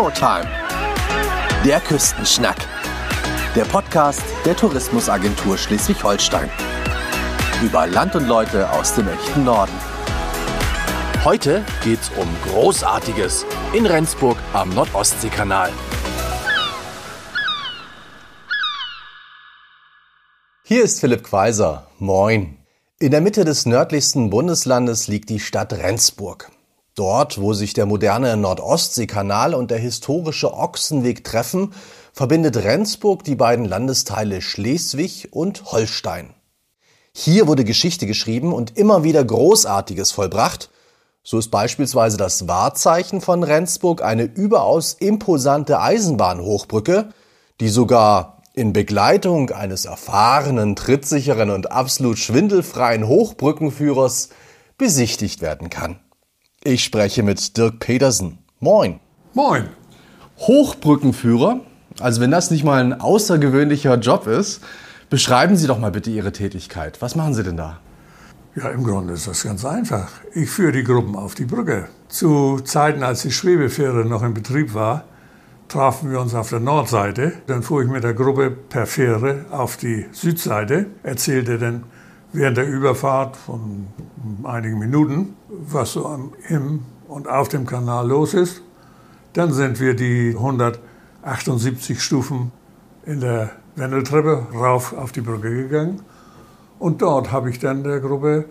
Showtime. Der Küstenschnack. Der Podcast der Tourismusagentur Schleswig-Holstein. Über Land und Leute aus dem echten Norden. Heute geht's um Großartiges in Rendsburg am Nordostseekanal. Hier ist Philipp Quaiser. Moin. In der Mitte des nördlichsten Bundeslandes liegt die Stadt Rendsburg. Dort, wo sich der moderne Nordostseekanal und der historische Ochsenweg treffen, verbindet Rendsburg die beiden Landesteile Schleswig und Holstein. Hier wurde Geschichte geschrieben und immer wieder Großartiges vollbracht. So ist beispielsweise das Wahrzeichen von Rendsburg eine überaus imposante Eisenbahnhochbrücke, die sogar in Begleitung eines erfahrenen, trittsicheren und absolut schwindelfreien Hochbrückenführers besichtigt werden kann. Ich spreche mit Dirk Petersen. Moin. Moin. Hochbrückenführer, also wenn das nicht mal ein außergewöhnlicher Job ist, beschreiben Sie doch mal bitte Ihre Tätigkeit. Was machen Sie denn da? Ja, im Grunde ist das ganz einfach. Ich führe die Gruppen auf die Brücke. Zu Zeiten, als die Schwebefähre noch in Betrieb war, trafen wir uns auf der Nordseite. Dann fuhr ich mit der Gruppe per Fähre auf die Südseite, erzählte dann während der Überfahrt von einigen Minuten, was so im und auf dem Kanal los ist. Dann sind wir die 178 Stufen in der Wendeltreppe rauf auf die Brücke gegangen. Und dort habe ich dann der Gruppe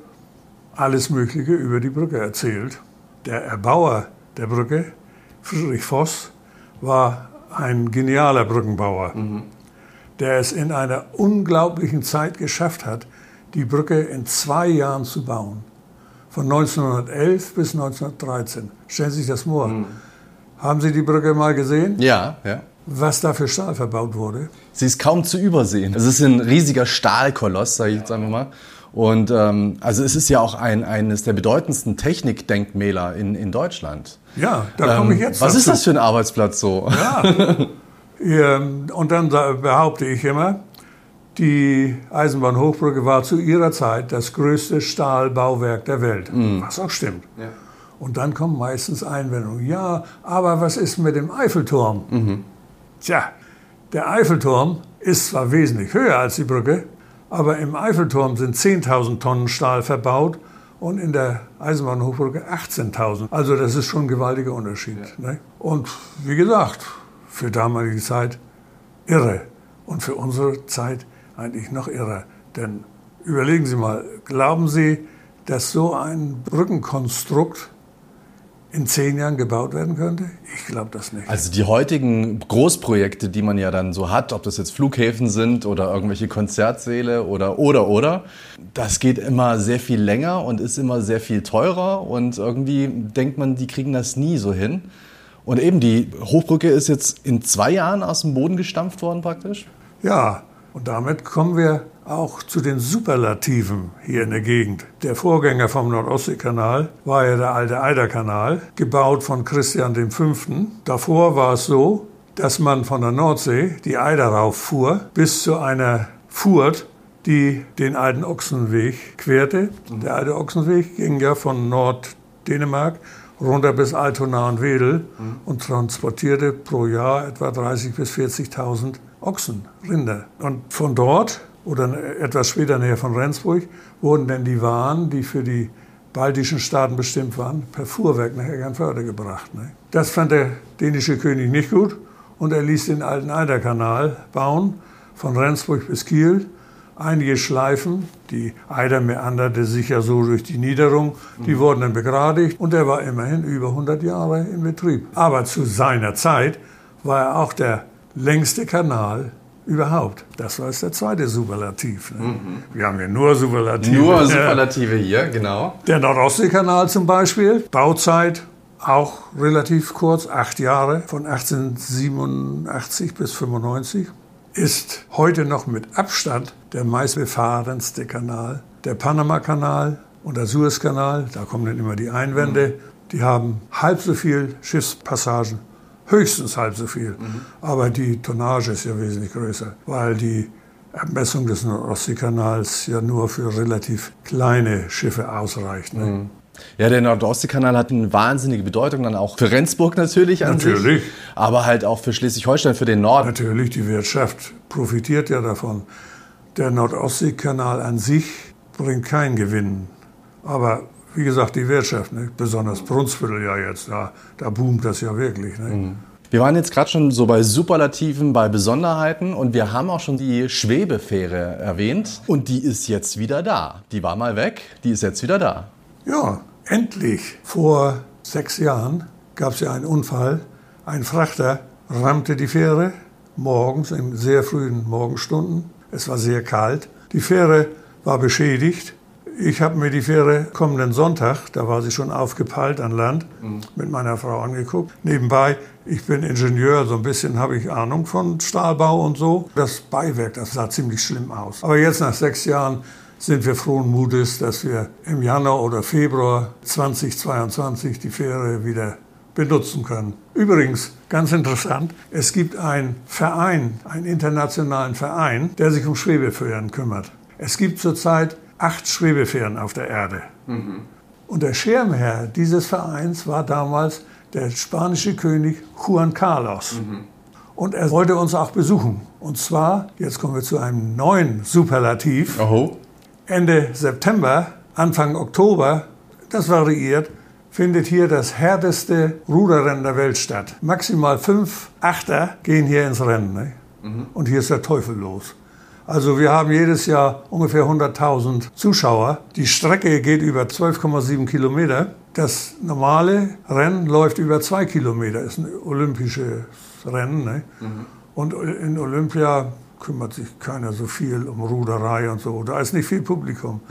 alles Mögliche über die Brücke erzählt. Der Erbauer der Brücke, Friedrich Voss, war ein genialer Brückenbauer, mhm. der es in einer unglaublichen Zeit geschafft hat, die Brücke in zwei Jahren zu bauen. Von 1911 bis 1913. Stellen Sie sich das vor. Mhm. Haben Sie die Brücke mal gesehen? Ja, ja. Was da für Stahl verbaut wurde? Sie ist kaum zu übersehen. Es ist ein riesiger Stahlkoloss, sage ich jetzt einfach mal. Und ähm, also es ist ja auch ein, eines der bedeutendsten Technikdenkmäler in, in Deutschland. Ja, da komme ich ähm, jetzt. Was dazu. ist das für ein Arbeitsplatz so? Ja. und dann behaupte ich immer, die Eisenbahnhochbrücke war zu ihrer Zeit das größte Stahlbauwerk der Welt. Mhm. Was auch stimmt. Ja. Und dann kommen meistens Einwendungen. Ja, aber was ist mit dem Eiffelturm? Mhm. Tja, der Eiffelturm ist zwar wesentlich höher als die Brücke, aber im Eiffelturm sind 10.000 Tonnen Stahl verbaut und in der Eisenbahnhochbrücke 18.000. Also das ist schon ein gewaltiger Unterschied. Ja. Ne? Und wie gesagt, für damalige Zeit irre. Und für unsere Zeit eigentlich noch irrer. Denn überlegen Sie mal, glauben Sie, dass so ein Brückenkonstrukt in zehn Jahren gebaut werden könnte? Ich glaube das nicht. Also die heutigen Großprojekte, die man ja dann so hat, ob das jetzt Flughäfen sind oder irgendwelche Konzertsäle oder oder oder, das geht immer sehr viel länger und ist immer sehr viel teurer und irgendwie denkt man, die kriegen das nie so hin. Und eben die Hochbrücke ist jetzt in zwei Jahren aus dem Boden gestampft worden praktisch? Ja, und damit kommen wir auch zu den Superlativen hier in der Gegend. Der Vorgänger vom Nordostseekanal war ja der alte Eiderkanal, gebaut von Christian V. Davor war es so, dass man von der Nordsee die Eider rauffuhr bis zu einer Furt, die den alten Ochsenweg querte. Der alte Ochsenweg ging ja von Norddänemark runter bis Altona und Wedel und transportierte pro Jahr etwa 30.000 bis 40.000 Ochsen, Rinder. Und von dort oder etwas später näher von Rendsburg, wurden denn die Waren, die für die baltischen Staaten bestimmt waren, per Fuhrwerk nach Eckernförde gebracht. Ne? Das fand der dänische König nicht gut und er ließ den alten Eiderkanal bauen, von Rendsburg bis Kiel. Einige Schleifen, die Eider meanderte sich ja so durch die Niederung, die mhm. wurden dann begradigt und er war immerhin über 100 Jahre in Betrieb. Aber zu seiner Zeit war er auch der längste Kanal überhaupt. Das war jetzt der zweite Superlativ. Ne? Mhm. Wir haben ja nur Superlative. Nur Superlative hier, genau. Der Nordostseekanal zum Beispiel, Bauzeit auch relativ kurz, acht Jahre, von 1887 bis 95, ist heute noch mit Abstand der meistbefahrenste Kanal. Der Panama-Kanal und der Suezkanal, da kommen dann immer die Einwände, mhm. die haben halb so viel Schiffspassagen höchstens halb so viel. Mhm. Aber die Tonnage ist ja wesentlich größer, weil die Ermessung des Ostseekanals ja nur für relativ kleine Schiffe ausreicht. Ne? Mhm. Ja, der Nordostseekanal hat eine wahnsinnige Bedeutung dann auch für Rendsburg natürlich an Natürlich. sich, aber halt auch für Schleswig-Holstein, für den Norden. Natürlich, die Wirtschaft profitiert ja davon. Der Nordostseekanal an sich bringt keinen Gewinn. Aber wie gesagt, die Wirtschaft, ne? besonders Brunsviertel ja jetzt, da, da boomt das ja wirklich. Ne? Wir waren jetzt gerade schon so bei Superlativen, bei Besonderheiten und wir haben auch schon die Schwebefähre erwähnt und die ist jetzt wieder da. Die war mal weg, die ist jetzt wieder da. Ja, endlich. Vor sechs Jahren gab es ja einen Unfall. Ein Frachter rammte die Fähre morgens in sehr frühen Morgenstunden. Es war sehr kalt. Die Fähre war beschädigt. Ich habe mir die Fähre kommenden Sonntag, da war sie schon aufgepeilt an Land, mit meiner Frau angeguckt. Nebenbei, ich bin Ingenieur, so ein bisschen habe ich Ahnung von Stahlbau und so. Das Beiwerk, das sah ziemlich schlimm aus. Aber jetzt nach sechs Jahren sind wir frohen Mutes, dass wir im Januar oder Februar 2022 die Fähre wieder benutzen können. Übrigens, ganz interessant, es gibt einen Verein, einen internationalen Verein, der sich um Schwebefähren kümmert. Es gibt zurzeit acht Schwebefähren auf der Erde. Und der Schirmherr dieses Vereins war damals der spanische König Juan Carlos. Und er wollte uns auch besuchen. Und zwar, jetzt kommen wir zu einem neuen Superlativ. Oho. Ende September, Anfang Oktober, das variiert, findet hier das härteste Ruderrennen der Welt statt. Maximal fünf Achter gehen hier ins Rennen. Ne? Und hier ist der Teufel los. Also wir haben jedes Jahr ungefähr 100.000 Zuschauer. Die Strecke geht über 12,7 Kilometer. Das normale Rennen läuft über zwei Kilometer. Ist ein olympisches Rennen. Ne? Und in Olympia kümmert sich keiner so viel um Ruderei und so. Da ist nicht viel Publikum.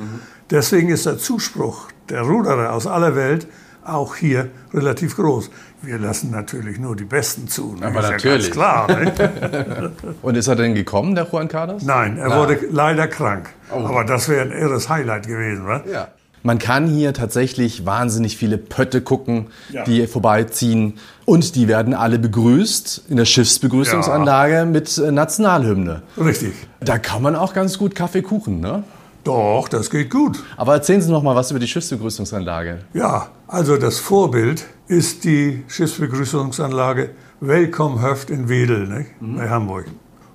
Deswegen ist der Zuspruch der Ruderer aus aller Welt auch hier relativ groß. Wir lassen natürlich nur die Besten zu. Ne? Aber ist natürlich. Ja ganz klar. Ne? Und ist er denn gekommen, der Juan Carlos? Nein, er wurde leider krank. Aber das wäre ein irres Highlight gewesen. wa? Ja. Man kann hier tatsächlich wahnsinnig viele Pötte gucken, Ja. die vorbeiziehen. Und die werden alle begrüßt in der Schiffsbegrüßungsanlage mit äh, Nationalhymne. Richtig. Da kann man auch ganz gut Kaffee kuchen, ne? Doch, das geht gut. Aber erzählen Sie noch mal was über die Schiffsbegrüßungsanlage. Ja, also das Vorbild ist die Schiffsbegrüßungsanlage Welcome-Höft in Wedel ne, bei Hamburg.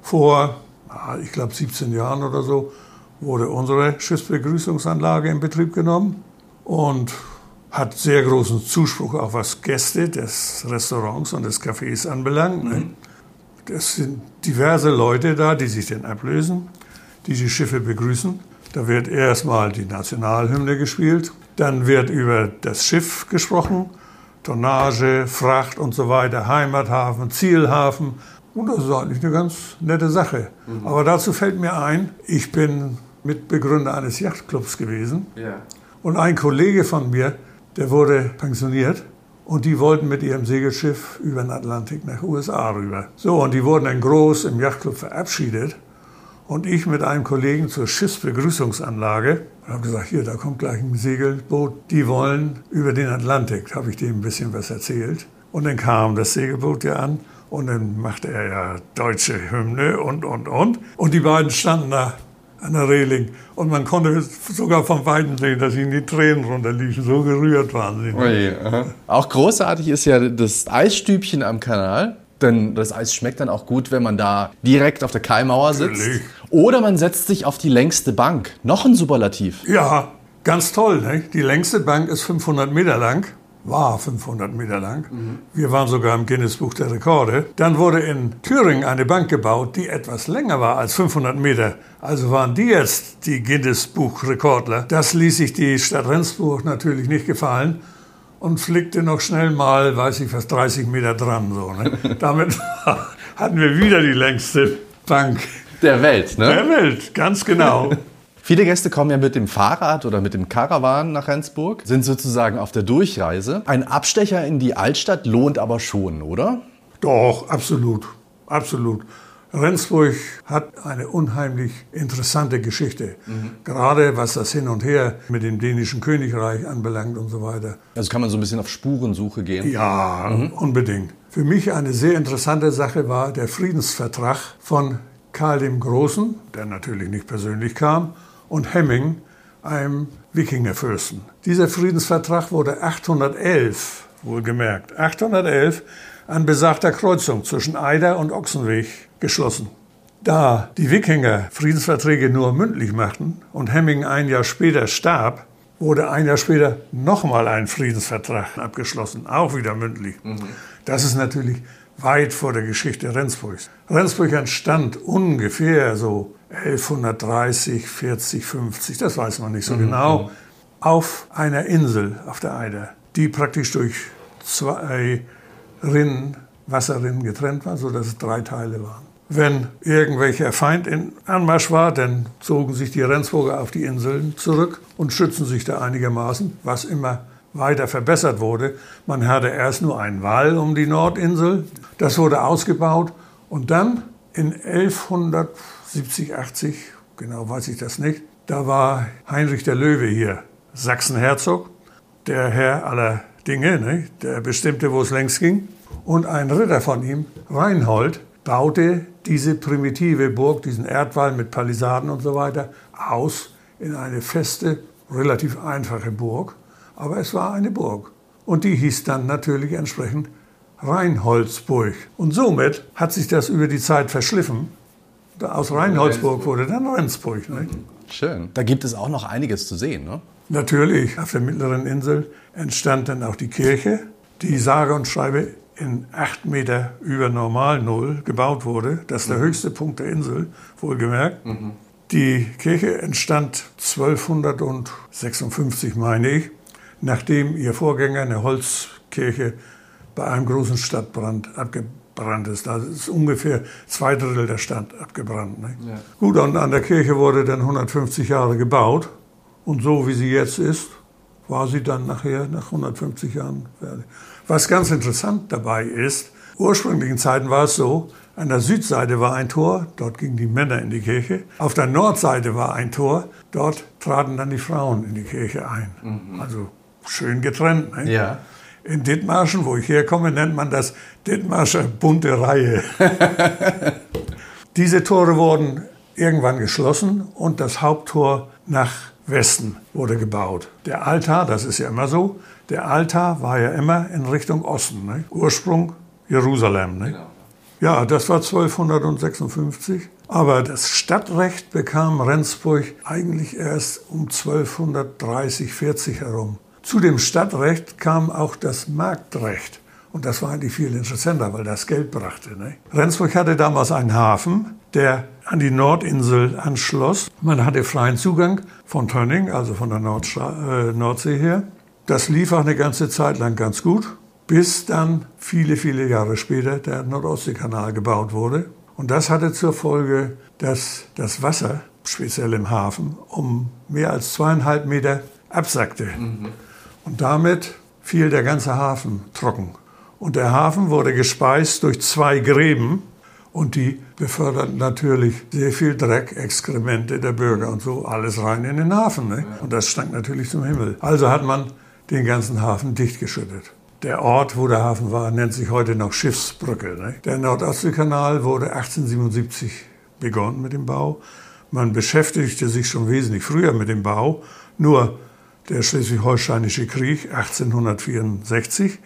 Vor, ah, ich glaube, 17 Jahren oder so wurde unsere Schiffsbegrüßungsanlage in Betrieb genommen und hat sehr großen Zuspruch, auch was Gäste des Restaurants und des Cafés anbelangt. Ne. Es sind diverse Leute da, die sich dann ablösen, die die Schiffe begrüßen. Da wird erstmal die Nationalhymne gespielt, dann wird über das Schiff gesprochen, Tonnage, Fracht und so weiter, Heimathafen, Zielhafen. Und das ist eigentlich eine ganz nette Sache. Aber dazu fällt mir ein, ich bin Mitbegründer eines Yachtclubs gewesen. Und ein Kollege von mir, der wurde pensioniert und die wollten mit ihrem Segelschiff über den Atlantik nach USA rüber. So, und die wurden dann groß im Yachtclub verabschiedet. Und ich mit einem Kollegen zur Schiffsbegrüßungsanlage und habe gesagt, hier, da kommt gleich ein Segelboot, die wollen über den Atlantik. Da habe ich dem ein bisschen was erzählt. Und dann kam das Segelboot ja an und dann machte er ja deutsche Hymne und, und, und. Und die beiden standen da an der Reling und man konnte sogar vom Weiten sehen, dass ihnen die Tränen runterliefen. So gerührt waren sie. Auch großartig ist ja das Eisstübchen am Kanal. Denn das Eis schmeckt dann auch gut, wenn man da direkt auf der Kaimauer sitzt. Natürlich. Oder man setzt sich auf die längste Bank. Noch ein Superlativ. Ja, ganz toll. Ne? Die längste Bank ist 500 Meter lang. War 500 Meter lang. Wir waren sogar im Guinness-Buch der Rekorde. Dann wurde in Thüringen eine Bank gebaut, die etwas länger war als 500 Meter. Also waren die jetzt die Guinness-Buch-Rekordler. Das ließ sich die Stadt Rendsburg natürlich nicht gefallen und flickte noch schnell mal, weiß ich was, 30 Meter dran. So, ne? Damit hatten wir wieder die längste Bank Der Welt, ne? der Welt. Ganz genau. Viele Gäste kommen ja mit dem Fahrrad oder mit dem Caravan nach Rendsburg, sind sozusagen auf der Durchreise. Ein Abstecher in die Altstadt lohnt aber schon, oder? Doch, absolut. Absolut. Rendsburg hat eine unheimlich interessante Geschichte. Gerade was das Hin und Her mit dem dänischen Königreich anbelangt und so weiter. Also kann man so ein bisschen auf Spurensuche gehen. Ja, unbedingt. Für mich eine sehr interessante Sache war der Friedensvertrag von Karl dem Großen, der natürlich nicht persönlich kam, und Hemming, einem Wikingerfürsten. Dieser Friedensvertrag wurde 811, wohlgemerkt, 811 an besagter Kreuzung zwischen Eider und Ochsenweg geschlossen. Da die Wikinger Friedensverträge nur mündlich machten und Hemming ein Jahr später starb, wurde ein Jahr später nochmal ein Friedensvertrag abgeschlossen, auch wieder mündlich. Mhm. Das ist natürlich weit vor der Geschichte Rendsburgs. Rendsburg entstand ungefähr so 1130, 40, 50, das weiß man nicht so mhm. genau, auf einer Insel auf der Eider, die praktisch durch zwei Rinnen, Wasserrinnen getrennt war, sodass es drei Teile waren. Wenn irgendwelcher Feind in Anmarsch war, dann zogen sich die Rendsburger auf die Inseln zurück und schützen sich da einigermaßen, was immer weiter verbessert wurde. Man hatte erst nur einen Wall um die Nordinsel, das wurde ausgebaut und dann in 1170, 80, genau weiß ich das nicht, da war Heinrich der Löwe hier, Sachsenherzog, der Herr aller Dinge, ne? der bestimmte, wo es längst ging. Und ein Ritter von ihm, Reinhold, baute diese primitive Burg, diesen Erdwall mit Palisaden und so weiter, aus in eine feste, relativ einfache Burg. Aber es war eine Burg. Und die hieß dann natürlich entsprechend Reinholdsburg. Und somit hat sich das über die Zeit verschliffen. Aus Reinholdsburg wurde dann Rendsburg. Ne? Schön. Da gibt es auch noch einiges zu sehen, ne? Natürlich. Auf der mittleren Insel entstand dann auch die Kirche, die sage und schreibe in acht Meter über Normalnull gebaut wurde. Das ist der mhm. höchste Punkt der Insel, wohlgemerkt. Mhm. Die Kirche entstand 1256, meine ich, nachdem ihr Vorgänger eine Holzkirche bei einem großen Stadtbrand abgebrannt ist. Da ist ungefähr zwei Drittel der Stadt abgebrannt. Ja. Gut, und an der Kirche wurde dann 150 Jahre gebaut. Und so wie sie jetzt ist, war sie dann nachher nach 150 Jahren fertig. Was ganz interessant dabei ist, ursprünglichen Zeiten war es so, an der Südseite war ein Tor, dort gingen die Männer in die Kirche. Auf der Nordseite war ein Tor, dort traten dann die Frauen in die Kirche ein. Mhm. Also schön getrennt. Ne? Ja. In Dithmarschen, wo ich herkomme, nennt man das Dithmarscher bunte Reihe. Diese Tore wurden irgendwann geschlossen und das Haupttor nach Westen wurde gebaut. Der Altar, das ist ja immer so, der Altar war ja immer in Richtung Osten. Ne? Ursprung Jerusalem. Ne? Genau. Ja, das war 1256. Aber das Stadtrecht bekam Rendsburg eigentlich erst um 1230, 40 herum. Zu dem Stadtrecht kam auch das Marktrecht. Und das war eigentlich viel interessanter, weil das Geld brachte. Ne? Rendsburg hatte damals einen Hafen, der an die Nordinsel anschloss. Man hatte freien Zugang von Tönning, also von der Nordstra äh, Nordsee her. Das lief auch eine ganze Zeit lang ganz gut, bis dann viele, viele Jahre später der Nordostseekanal gebaut wurde. Und das hatte zur Folge, dass das Wasser, speziell im Hafen, um mehr als zweieinhalb Meter absackte. Mhm. Und damit fiel der ganze Hafen trocken. Und der Hafen wurde gespeist durch zwei Gräben und die beförderten natürlich sehr viel Dreck, Exkremente der Bürger und so, alles rein in den Hafen. Ne? Und das stank natürlich zum Himmel. Also hat man den ganzen Hafen dichtgeschüttet. Der Ort, wo der Hafen war, nennt sich heute noch Schiffsbrücke. Ne? Der Nordostseekanal wurde 1877 begonnen mit dem Bau. Man beschäftigte sich schon wesentlich früher mit dem Bau. Nur der Schleswig-Holsteinische Krieg 1864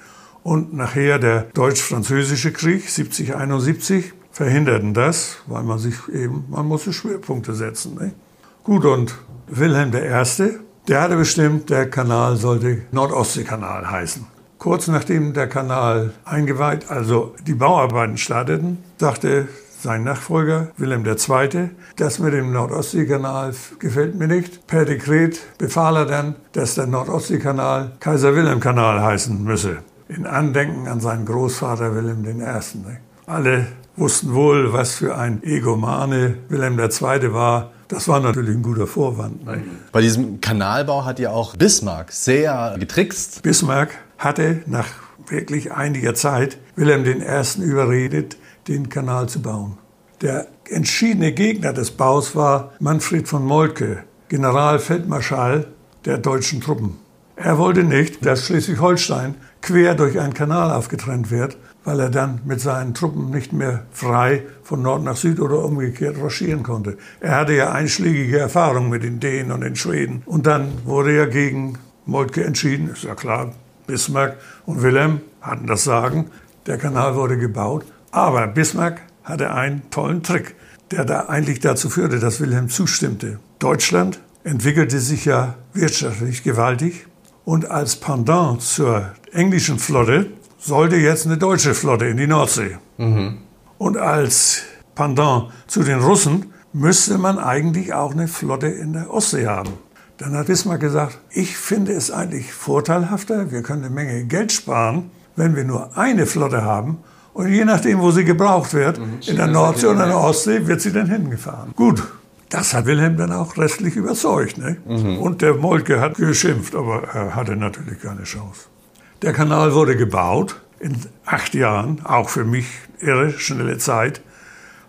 und nachher der Deutsch-Französische Krieg 7071 verhinderten das, weil man sich eben, man musste Schwerpunkte setzen. Ne? Gut, und Wilhelm I., der hatte bestimmt, der Kanal sollte Nordostseekanal heißen. Kurz nachdem der Kanal eingeweiht, also die Bauarbeiten starteten, sagte sein Nachfolger Wilhelm II., das mit dem Nordostseekanal gefällt mir nicht. Per Dekret befahl er dann, dass der Nordostseekanal Kaiser-Wilhelm-Kanal heißen müsse in Andenken an seinen Großvater Wilhelm I. Alle wussten wohl, was für ein Egomane Wilhelm II. war. Das war natürlich ein guter Vorwand. Ne? Bei diesem Kanalbau hat ja auch Bismarck sehr getrickst. Bismarck hatte nach wirklich einiger Zeit Wilhelm I. überredet, den Kanal zu bauen. Der entschiedene Gegner des Baus war Manfred von Moltke, Generalfeldmarschall der deutschen Truppen. Er wollte nicht, dass Schleswig-Holstein quer durch einen Kanal aufgetrennt wird, weil er dann mit seinen Truppen nicht mehr frei von Nord nach Süd oder umgekehrt marschieren konnte. Er hatte ja einschlägige Erfahrungen mit den Dänen und den Schweden. Und dann wurde er gegen Moltke entschieden, ist ja klar, Bismarck und Wilhelm hatten das Sagen. Der Kanal wurde gebaut. Aber Bismarck hatte einen tollen Trick, der da eigentlich dazu führte, dass Wilhelm zustimmte. Deutschland entwickelte sich ja wirtschaftlich gewaltig und als Pendant zur englischen Flotte sollte jetzt eine deutsche Flotte in die Nordsee. Mhm. Und als Pendant zu den Russen müsste man eigentlich auch eine Flotte in der Ostsee haben. Dann hat Bismarck gesagt, ich finde es eigentlich vorteilhafter, wir können eine Menge Geld sparen, wenn wir nur eine Flotte haben und je nachdem, wo sie gebraucht wird, mhm. in der Nordsee oder in der Ostsee, wird sie dann hingefahren. Gut, das hat Wilhelm dann auch restlich überzeugt. Ne? Mhm. Und der Moltke hat geschimpft, aber er hatte natürlich keine Chance. Der Kanal wurde gebaut in acht Jahren, auch für mich irre schnelle Zeit,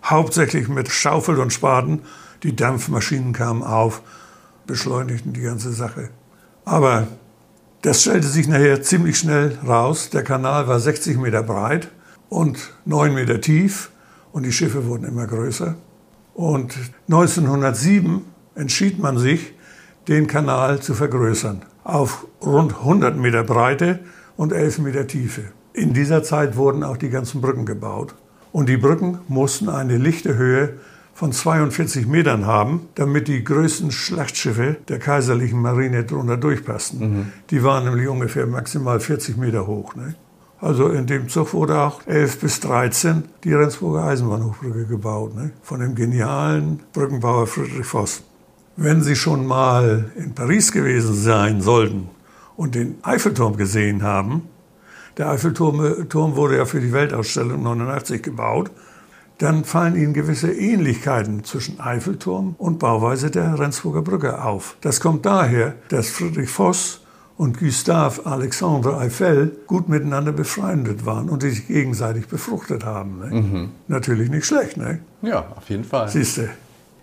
hauptsächlich mit Schaufel und Spaten. Die Dampfmaschinen kamen auf, beschleunigten die ganze Sache. Aber das stellte sich nachher ziemlich schnell raus. Der Kanal war 60 Meter breit und neun Meter tief und die Schiffe wurden immer größer. Und 1907 entschied man sich, den Kanal zu vergrößern auf rund 100 Meter Breite und 11 Meter Tiefe. In dieser Zeit wurden auch die ganzen Brücken gebaut. Und die Brücken mussten eine lichte Höhe von 42 Metern haben, damit die größten Schlachtschiffe der kaiserlichen Marine drunter durchpassten. Mhm. Die waren nämlich ungefähr maximal 40 Meter hoch. Ne? Also in dem Zug wurde auch 11 bis 13 die Rendsburger Eisenbahnhochbrücke gebaut, ne? von dem genialen Brückenbauer Friedrich Voss. Wenn Sie schon mal in Paris gewesen sein sollten und den Eiffelturm gesehen haben, der Eiffelturm äh, wurde ja für die Weltausstellung 89 gebaut, dann fallen Ihnen gewisse Ähnlichkeiten zwischen Eiffelturm und Bauweise der Rendsburger Brücke auf. Das kommt daher, dass Friedrich Voss und Gustave Alexandre Eiffel gut miteinander befreundet waren und sich gegenseitig befruchtet haben. Ne? Mhm. Natürlich nicht schlecht, ne? Ja, auf jeden Fall. Siehst du.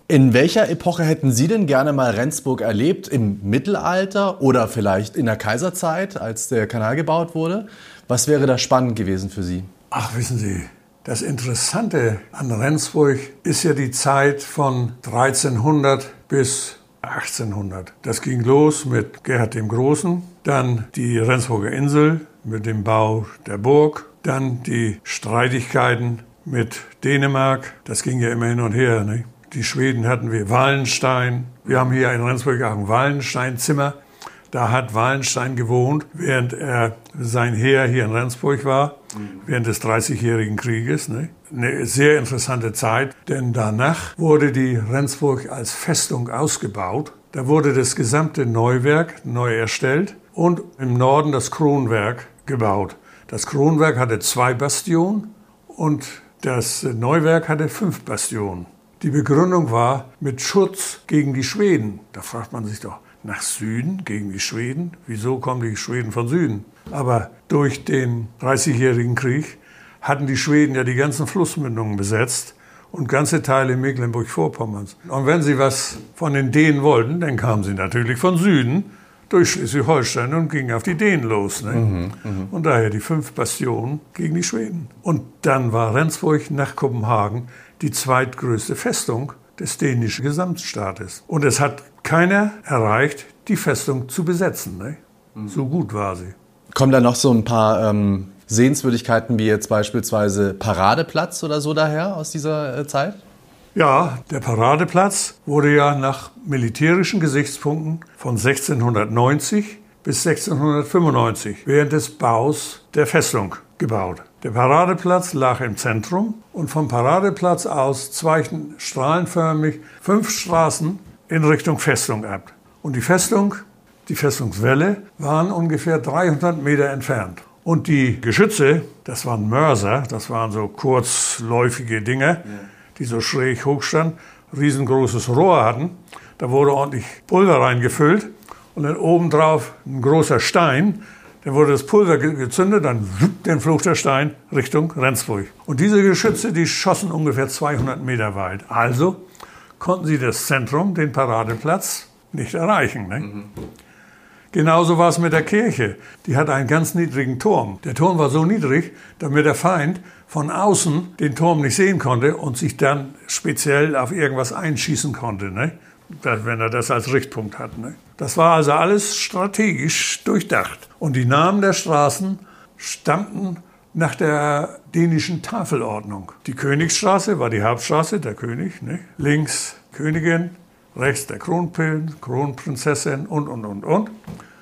In welcher Epoche hätten Sie denn gerne mal Rendsburg erlebt? Im Mittelalter oder vielleicht in der Kaiserzeit, als der Kanal gebaut wurde? Was wäre da spannend gewesen für Sie? Ach, wissen Sie, das Interessante an Rendsburg ist ja die Zeit von 1300 bis 1800. Das ging los mit Gerhard dem Großen, dann die Rendsburger Insel mit dem Bau der Burg, dann die Streitigkeiten mit Dänemark. Das ging ja immer hin und her. Ne? Die Schweden hatten wir Wallenstein. Wir haben hier in Rendsburg auch ein Wallenstein-Zimmer. Da hat Wallenstein gewohnt, während er sein Heer hier in Rendsburg war, während des Dreißigjährigen Krieges. Ne? Eine sehr interessante Zeit, denn danach wurde die Rendsburg als Festung ausgebaut. Da wurde das gesamte Neuwerk neu erstellt und im Norden das Kronwerk gebaut. Das Kronwerk hatte zwei Bastionen und das Neuwerk hatte fünf Bastionen. Die Begründung war mit Schutz gegen die Schweden. Da fragt man sich doch, nach Süden gegen die Schweden. Wieso kommen die Schweden von Süden? Aber durch den Dreißigjährigen Krieg hatten die Schweden ja die ganzen Flussmündungen besetzt und ganze Teile Mecklenburg-Vorpommerns. Und wenn sie was von den Dänen wollten, dann kamen sie natürlich von Süden durch Schleswig-Holstein und gingen auf die Dänen los. Ne? Mhm, mh. Und daher die fünf Bastionen gegen die Schweden. Und dann war Rendsburg nach Kopenhagen die zweitgrößte Festung des dänischen Gesamtstaates. Und es hat keiner erreicht, die Festung zu besetzen. Ne? Mhm. So gut war sie. Kommen da noch so ein paar ähm, Sehenswürdigkeiten wie jetzt beispielsweise Paradeplatz oder so daher aus dieser äh, Zeit? Ja, der Paradeplatz wurde ja nach militärischen Gesichtspunkten von 1690 bis 1695 während des Baus der Festung gebaut. Der Paradeplatz lag im Zentrum und vom Paradeplatz aus zweigten strahlenförmig fünf Straßen in Richtung Festung ab. Und die Festung, die Festungswelle, waren ungefähr 300 Meter entfernt. Und die Geschütze, das waren Mörser, das waren so kurzläufige Dinge, die so schräg hochstanden, riesengroßes Rohr hatten. Da wurde ordentlich Pulver reingefüllt und dann obendrauf ein großer Stein, dann wurde das Pulver gezündet, dann den flog der Stein Richtung Rendsburg. Und diese Geschütze, die schossen ungefähr 200 Meter weit. Also konnten sie das Zentrum, den Paradeplatz, nicht erreichen. Ne? Mhm. Genauso war es mit der Kirche. Die hat einen ganz niedrigen Turm. Der Turm war so niedrig, damit der Feind von außen den Turm nicht sehen konnte und sich dann speziell auf irgendwas einschießen konnte, ne? wenn er das als Richtpunkt hat. Ne? Das war also alles strategisch durchdacht. Und die Namen der Straßen stammten nach der dänischen Tafelordnung. Die Königsstraße war die Hauptstraße, der König, ne? links Königin, rechts der Kronpilz, Kronprinzessin und, und, und, und.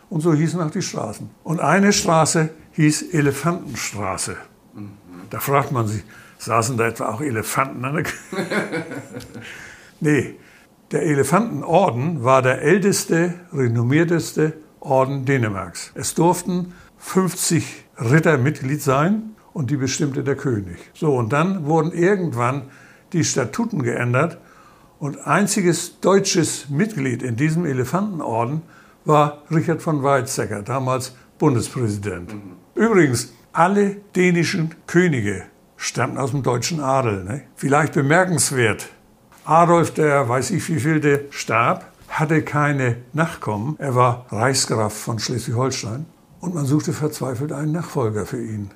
Und so hießen auch die Straßen. Und eine Straße hieß Elefantenstraße. Mhm. Da fragt man sich, saßen da etwa auch Elefanten an der Nee, der Elefantenorden war der älteste, renommierteste Orden Dänemarks. Es durften 50 Ritter Mitglied sein und die bestimmte der König. So, und dann wurden irgendwann die Statuten geändert und einziges deutsches Mitglied in diesem Elefantenorden war Richard von Weizsäcker, damals Bundespräsident. Mhm. Übrigens, alle dänischen Könige stammten aus dem deutschen Adel. Ne? Vielleicht bemerkenswert, Adolf, der weiß ich wie vielte, starb, hatte keine Nachkommen. Er war Reichsgraf von Schleswig-Holstein und man suchte verzweifelt einen Nachfolger für ihn.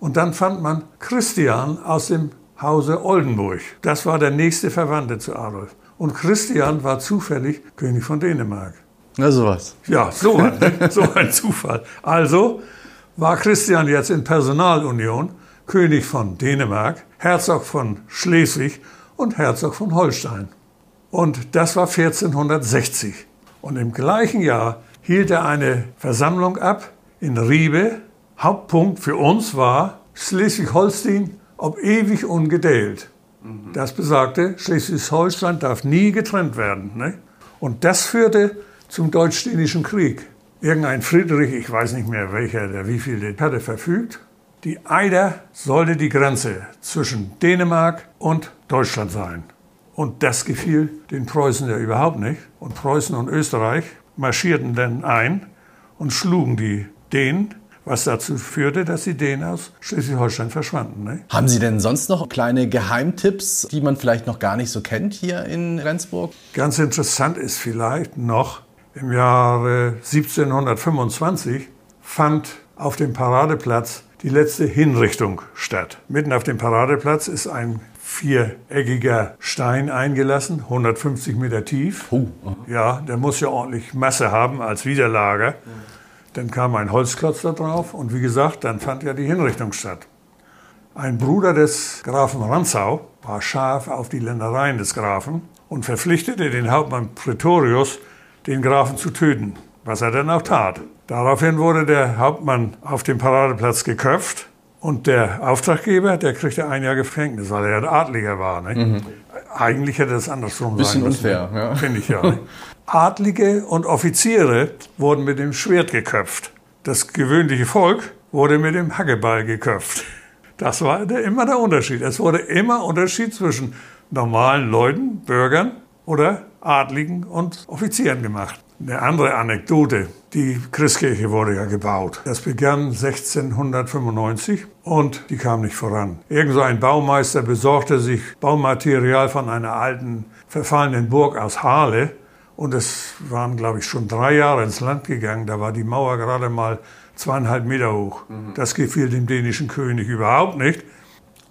Und dann fand man Christian aus dem Hause Oldenburg. Das war der nächste Verwandte zu Adolf. Und Christian war zufällig König von Dänemark. Na sowas. Ja, so ein, so ein Zufall. Also war Christian jetzt in Personalunion König von Dänemark, Herzog von Schleswig und Herzog von Holstein. Und das war 1460. Und im gleichen Jahr hielt er eine Versammlung ab in Riebe. Hauptpunkt für uns war Schleswig-Holstein ob ewig ungedeelt. Mhm. Das besagte, Schleswig-Holstein darf nie getrennt werden. Ne? Und das führte zum Deutsch-Dänischen Krieg. Irgendein Friedrich, ich weiß nicht mehr welcher, der wie viel hatte verfügt. Die Eider sollte die Grenze zwischen Dänemark und Deutschland sein. Und das gefiel den Preußen ja überhaupt nicht. Und Preußen und Österreich marschierten dann ein und schlugen die Dänen was dazu führte, dass die Dänen aus Schleswig-Holstein verschwanden. Ne? Haben Sie denn sonst noch kleine Geheimtipps, die man vielleicht noch gar nicht so kennt hier in Rendsburg? Ganz interessant ist vielleicht noch, im Jahre 1725 fand auf dem Paradeplatz die letzte Hinrichtung statt. Mitten auf dem Paradeplatz ist ein viereckiger Stein eingelassen, 150 Meter tief. Oh. Ja, der muss ja ordentlich Masse haben als Widerlager. Dann kam ein Holzklotz da drauf und wie gesagt, dann fand ja die Hinrichtung statt. Ein Bruder des Grafen Ranzau war scharf auf die Ländereien des Grafen und verpflichtete den Hauptmann Pretorius, den Grafen zu töten, was er dann auch tat. Daraufhin wurde der Hauptmann auf dem Paradeplatz geköpft und der Auftraggeber, der kriegte ein Jahr Gefängnis, weil er ein Adliger war. Ne? Mhm. Eigentlich hätte das andersrum sein müssen. Bisschen unfair, ja. Finde ich ja. Ne? Adlige und Offiziere wurden mit dem Schwert geköpft. Das gewöhnliche Volk wurde mit dem Hackebeil geköpft. Das war der, immer der Unterschied. Es wurde immer Unterschied zwischen normalen Leuten, Bürgern oder Adligen und Offizieren gemacht. Eine andere Anekdote. Die Christkirche wurde ja gebaut. Das begann 1695 und die kam nicht voran. Irgend so ein Baumeister besorgte sich Baumaterial von einer alten, verfallenen Burg aus Hahle und es waren, glaube ich, schon drei Jahre ins Land gegangen. Da war die Mauer gerade mal zweieinhalb Meter hoch. Mhm. Das gefiel dem dänischen König überhaupt nicht.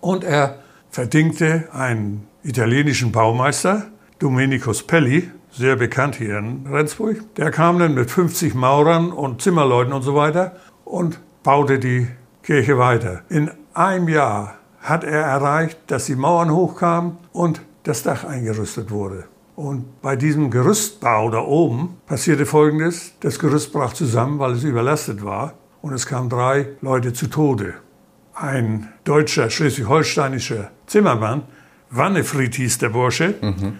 Und er verdingte einen italienischen Baumeister, Domenico Pelli, sehr bekannt hier in Rendsburg. Der kam dann mit 50 Maurern und Zimmerleuten und so weiter und baute die Kirche weiter. In einem Jahr hat er erreicht, dass die Mauern hochkamen und das Dach eingerüstet wurde. Und bei diesem Gerüstbau da oben passierte Folgendes. Das Gerüst brach zusammen, weil es überlastet war. Und es kamen drei Leute zu Tode. Ein deutscher schleswig-holsteinischer Zimmermann, Wannefried hieß der Bursche, mhm.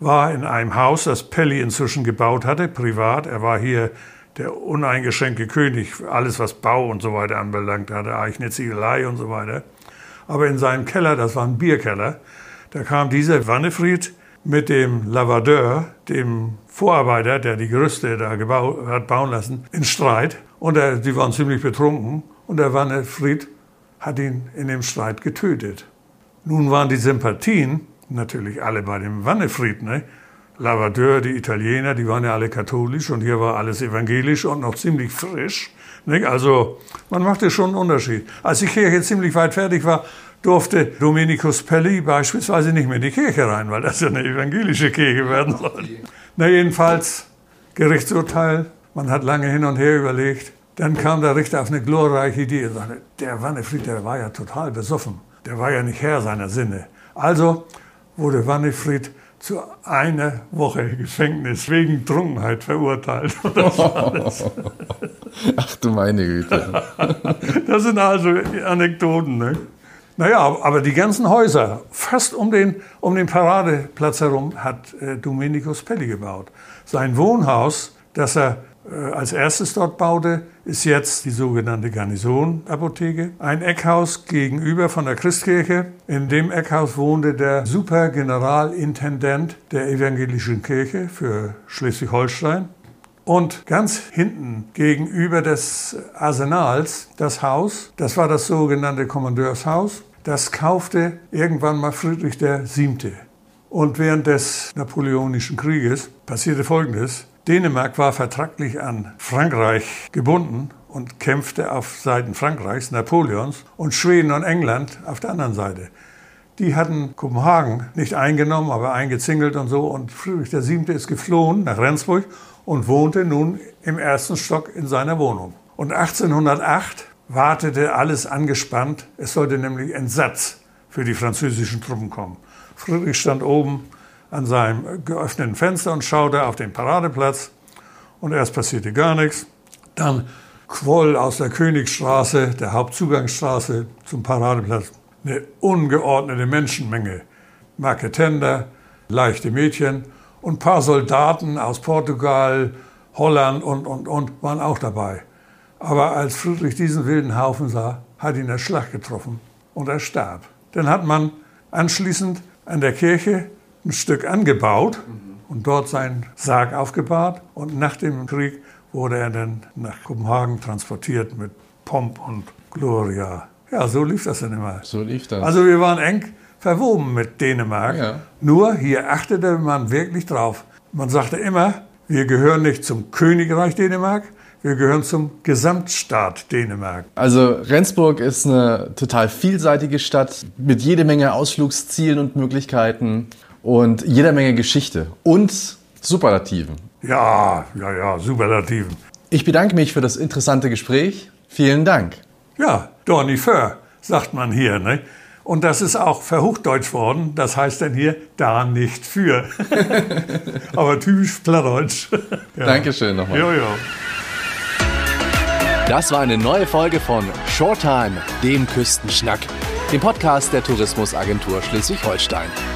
War in einem Haus, das Pelli inzwischen gebaut hatte, privat. Er war hier der uneingeschränkte König, alles was Bau und so weiter anbelangt hatte, eine Ziegelei und so weiter. Aber in seinem Keller, das war ein Bierkeller, da kam dieser Wannefried mit dem Lavadeur, dem Vorarbeiter, der die Gerüste da gebaut, hat bauen lassen, in Streit. Und er, die waren ziemlich betrunken. Und der Wannefried hat ihn in dem Streit getötet. Nun waren die Sympathien natürlich alle bei dem Wannefried. Ne? Lavadeur, die Italiener, die waren ja alle katholisch und hier war alles evangelisch und noch ziemlich frisch. Nicht? Also man machte schon einen Unterschied. Als die Kirche ziemlich weit fertig war, durfte Dominikus Pelli beispielsweise nicht mehr in die Kirche rein, weil das ja eine evangelische Kirche werden soll. Na jedenfalls, Gerichtsurteil, man hat lange hin und her überlegt. Dann kam der Richter auf eine glorreiche Idee. Er sagte, der Wannefried, der war ja total besoffen. Der war ja nicht Herr seiner Sinne. Also wurde Wannefried zu einer Woche Gefängnis wegen Trunkenheit verurteilt. Ach du meine Güte. Das sind also Anekdoten. Ne? Naja, aber die ganzen Häuser, fast um den, um den Paradeplatz herum, hat äh, Domenico Pelli gebaut. Sein Wohnhaus, das er als erstes dort baute, ist jetzt die sogenannte Garnisonapotheke. Ein Eckhaus gegenüber von der Christkirche. In dem Eckhaus wohnte der Supergeneralintendent der evangelischen Kirche für Schleswig-Holstein. Und ganz hinten gegenüber des Arsenals, das Haus, das war das sogenannte Kommandeurshaus, das kaufte irgendwann mal Friedrich VII. Und während des Napoleonischen Krieges passierte Folgendes. Dänemark war vertraglich an Frankreich gebunden und kämpfte auf Seiten Frankreichs, Napoleons und Schweden und England auf der anderen Seite. Die hatten Kopenhagen nicht eingenommen, aber eingezingelt und so. Und Friedrich VII. ist geflohen nach Rendsburg und wohnte nun im ersten Stock in seiner Wohnung. Und 1808 wartete alles angespannt. Es sollte nämlich Entsatz für die französischen Truppen kommen. Friedrich stand oben an seinem geöffneten Fenster und schaute auf den Paradeplatz. Und erst passierte gar nichts. Dann quoll aus der Königstraße, der Hauptzugangsstraße zum Paradeplatz, eine ungeordnete Menschenmenge. Marketender, leichte Mädchen und ein paar Soldaten aus Portugal, Holland und, und, und waren auch dabei. Aber als Friedrich diesen wilden Haufen sah, hat ihn der Schlag getroffen und er starb. Dann hat man anschließend an der Kirche ein Stück angebaut und dort seinen Sarg aufgebahrt. Und nach dem Krieg wurde er dann nach Kopenhagen transportiert mit Pomp und Gloria. Ja, so lief das dann immer. So lief das. Also wir waren eng verwoben mit Dänemark. Ja. Nur hier achtete man wirklich drauf. Man sagte immer, wir gehören nicht zum Königreich Dänemark, wir gehören zum Gesamtstaat Dänemark. Also Rendsburg ist eine total vielseitige Stadt mit jede Menge Ausflugszielen und Möglichkeiten und jeder Menge Geschichte und Superlativen. Ja, ja, ja, Superlativen. Ich bedanke mich für das interessante Gespräch. Vielen Dank. Ja, Dorni für, sagt man hier. Ne? Und das ist auch verhochdeutsch worden. Das heißt dann hier da nicht für. Aber typisch Plattdeutsch. ja. Dankeschön nochmal. Jo, jo. Das war eine neue Folge von Shorttime, dem Küstenschnack, dem Podcast der Tourismusagentur Schleswig-Holstein.